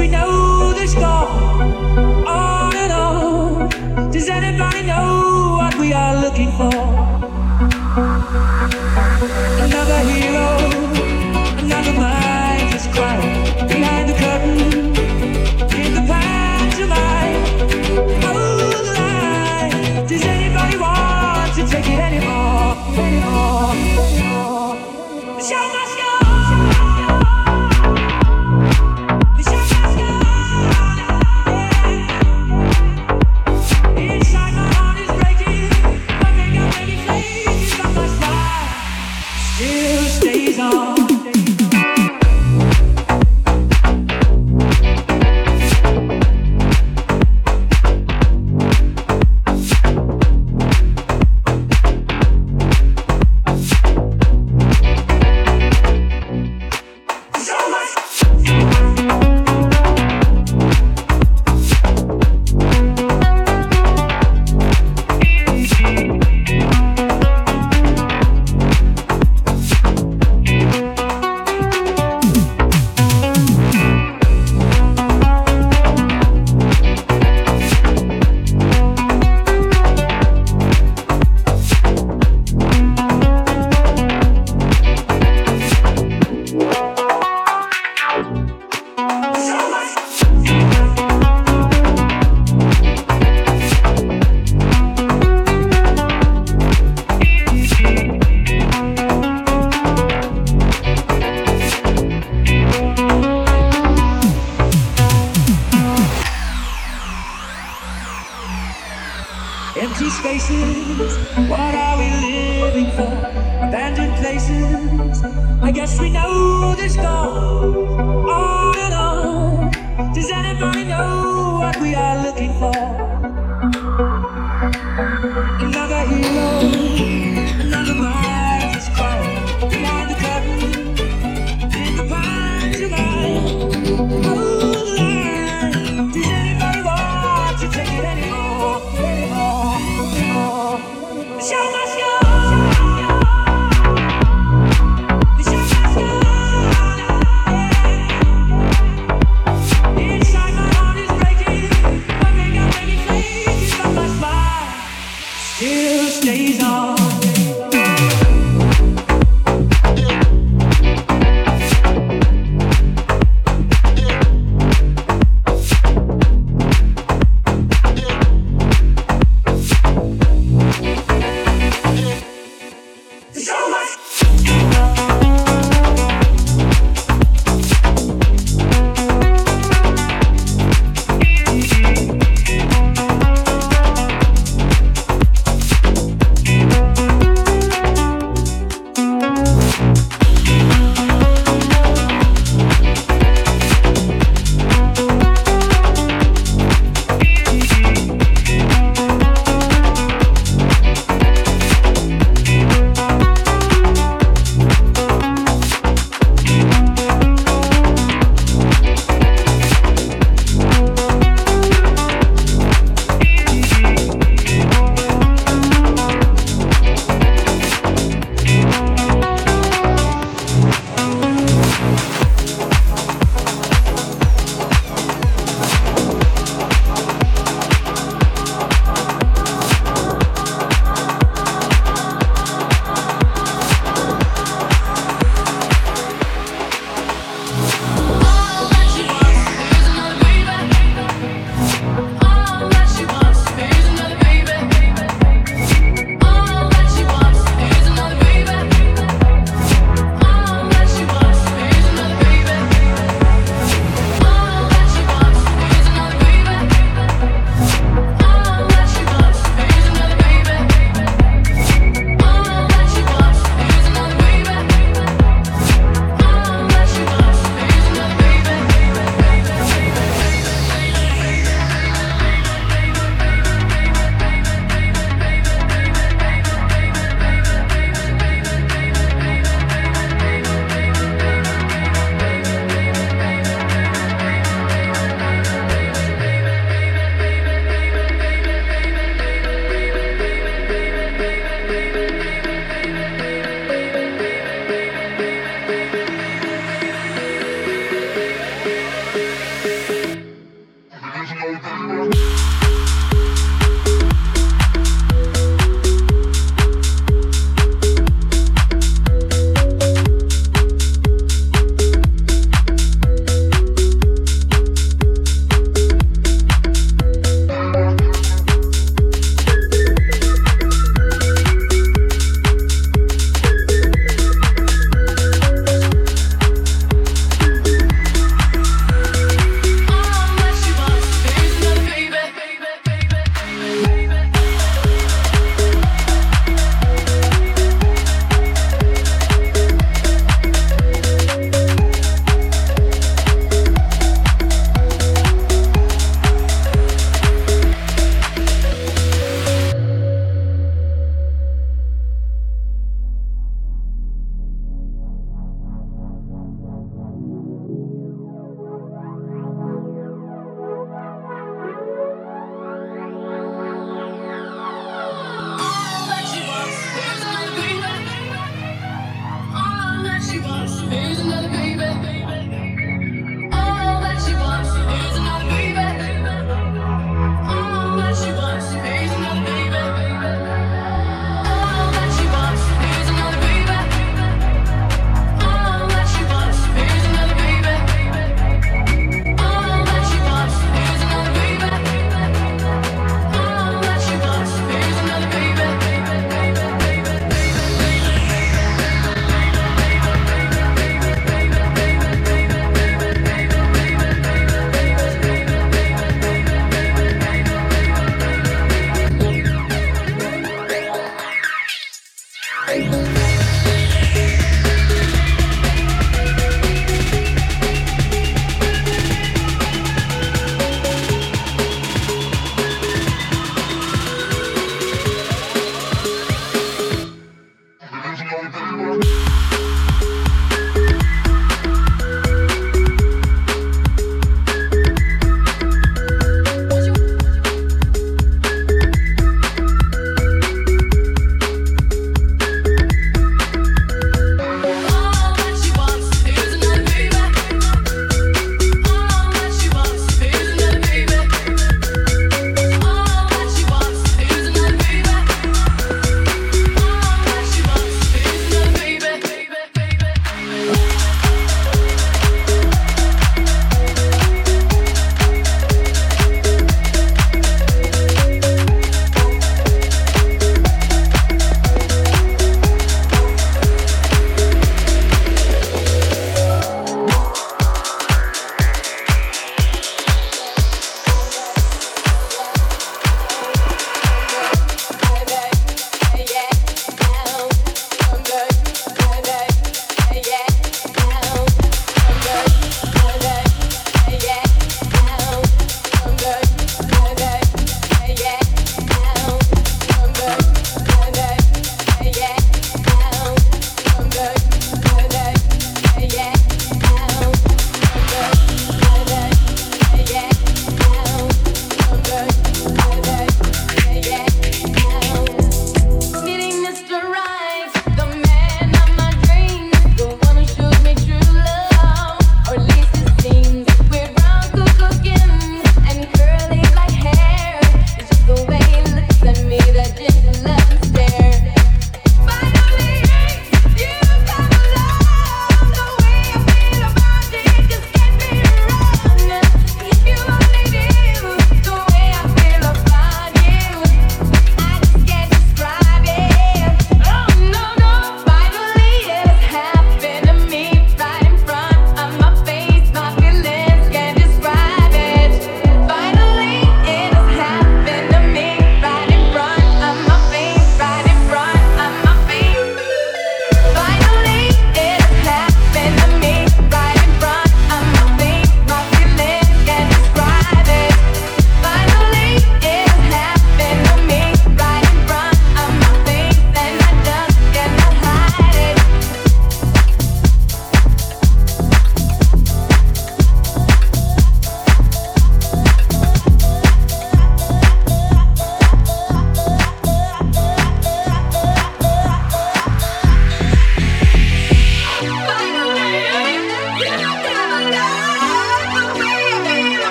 we know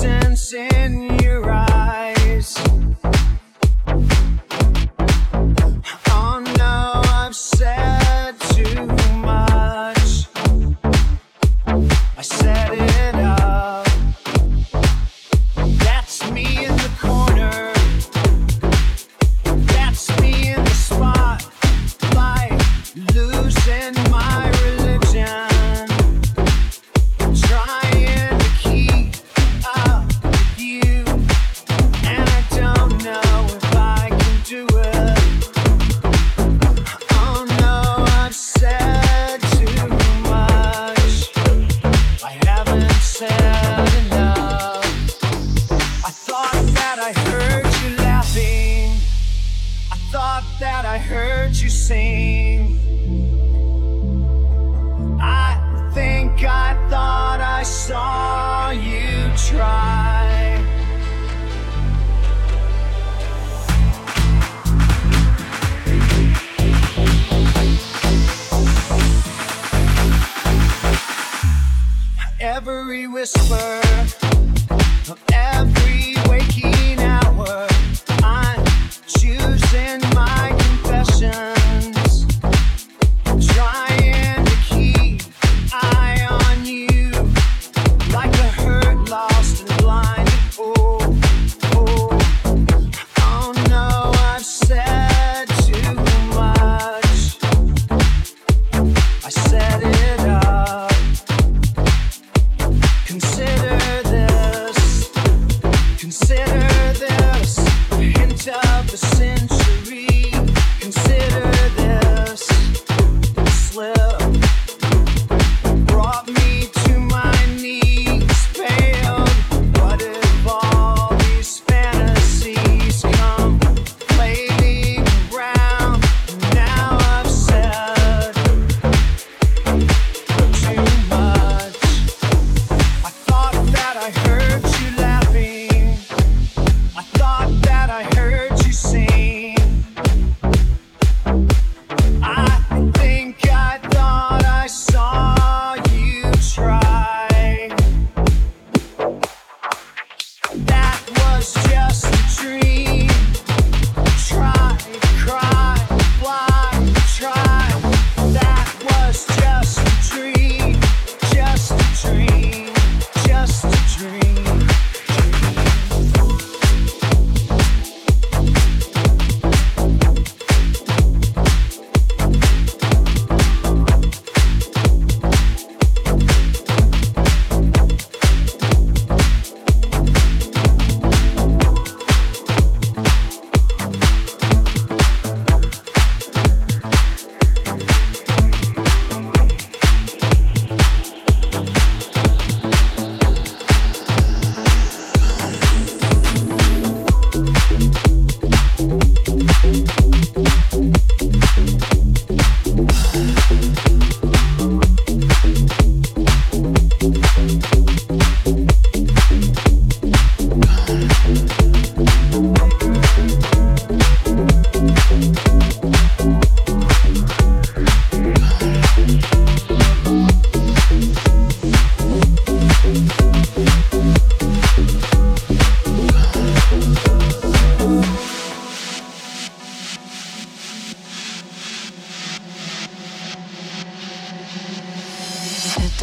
Sense in your eyes.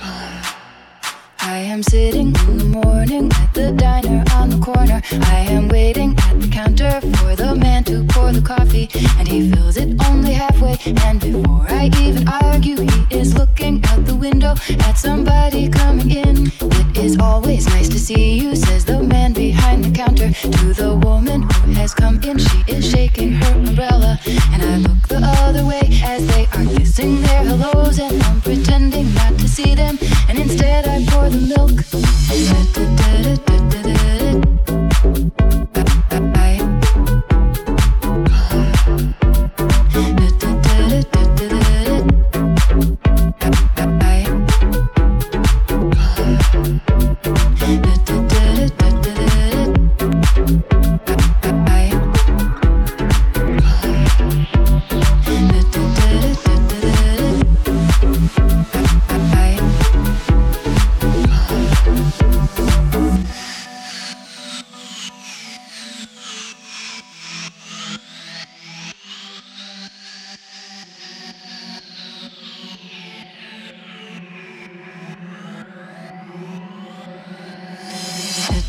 Right. I am sitting in the morning at the diner on the corner. I am waiting at the counter for the man to pour the coffee, and he fills it only halfway. And before I even argue, he is looking out the window at somebody coming in. It is always nice to see you, says the man behind the counter to the woman who has come in. She is shaking her umbrella, and I look the other way as they are kissing their hellos, and I'm pretending not to see them, and instead I pour the milk.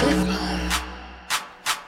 Fly.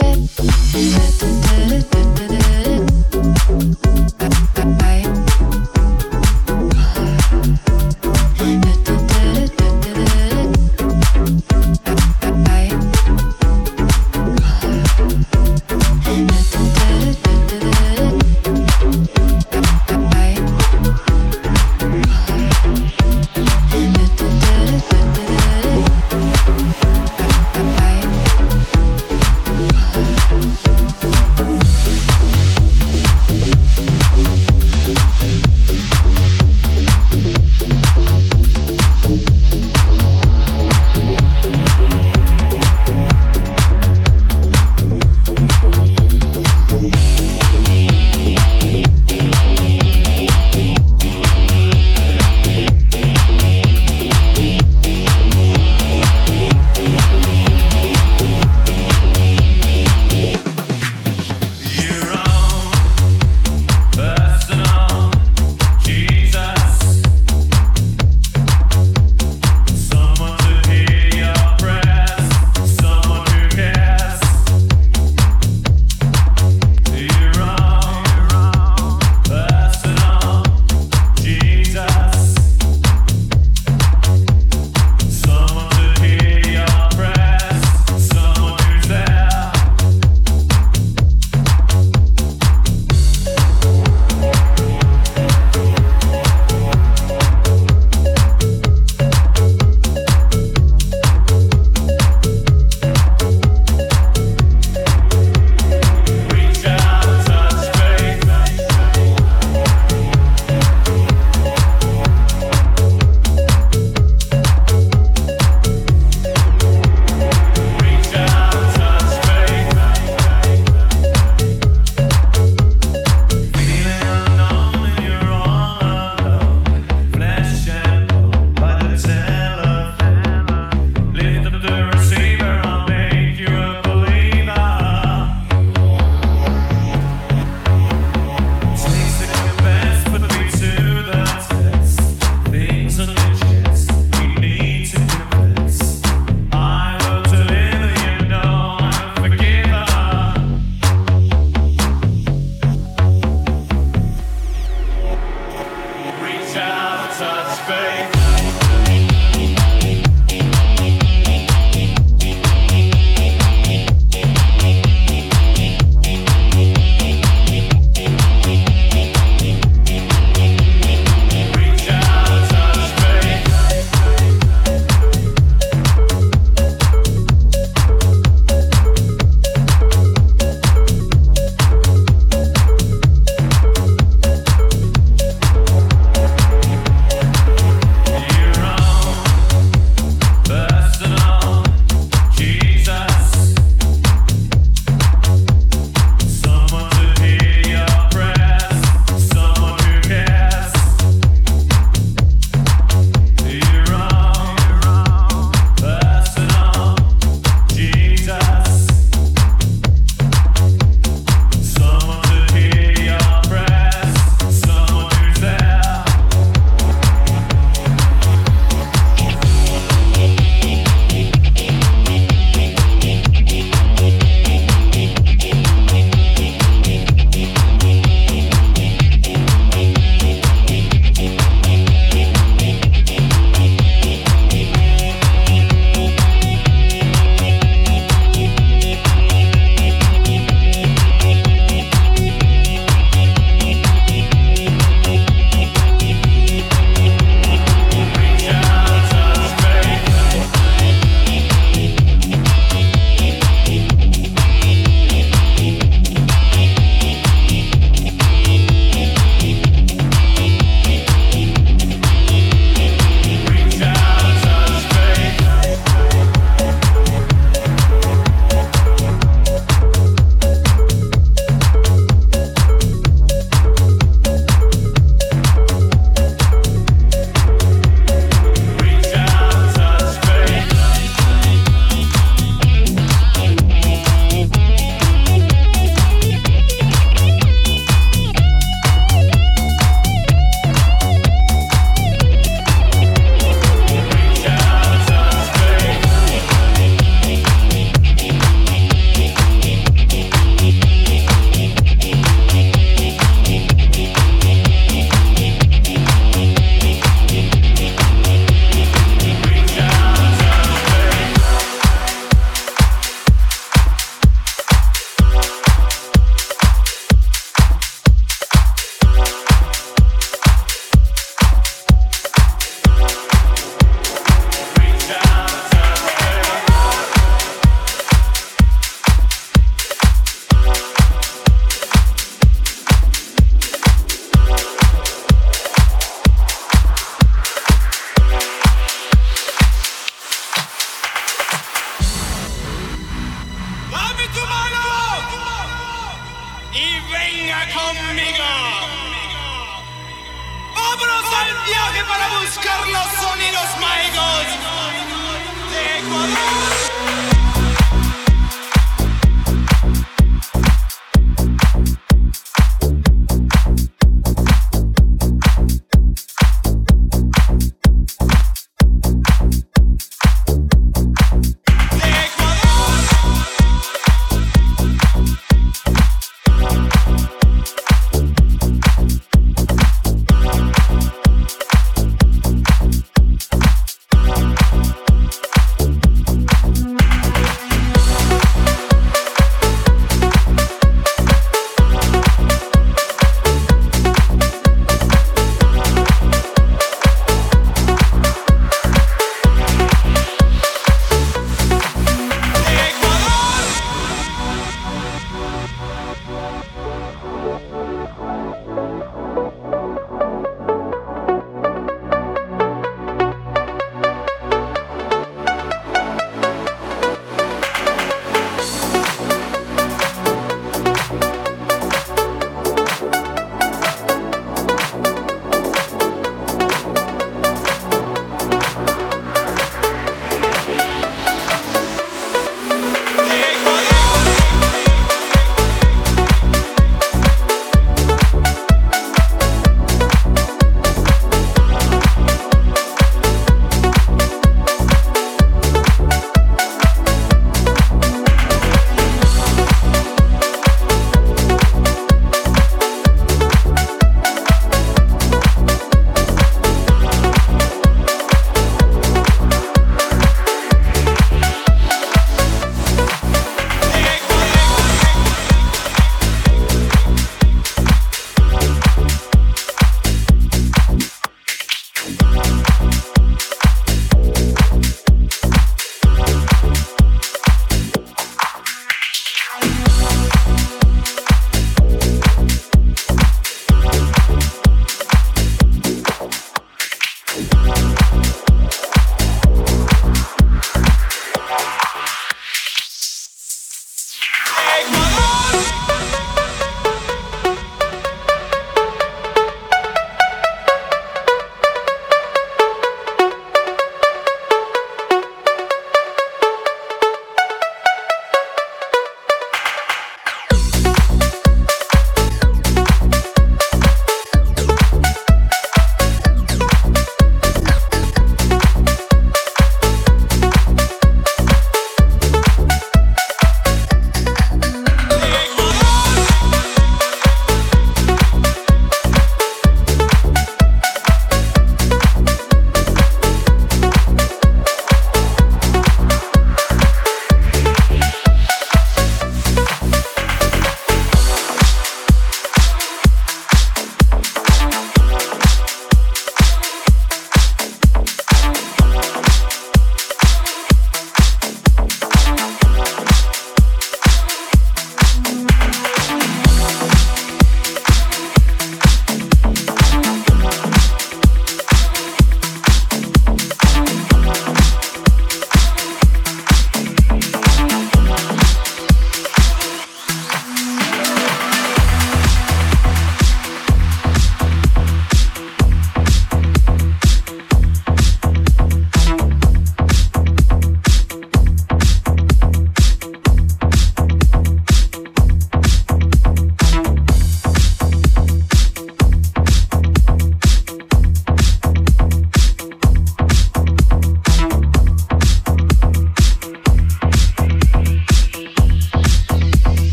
wet.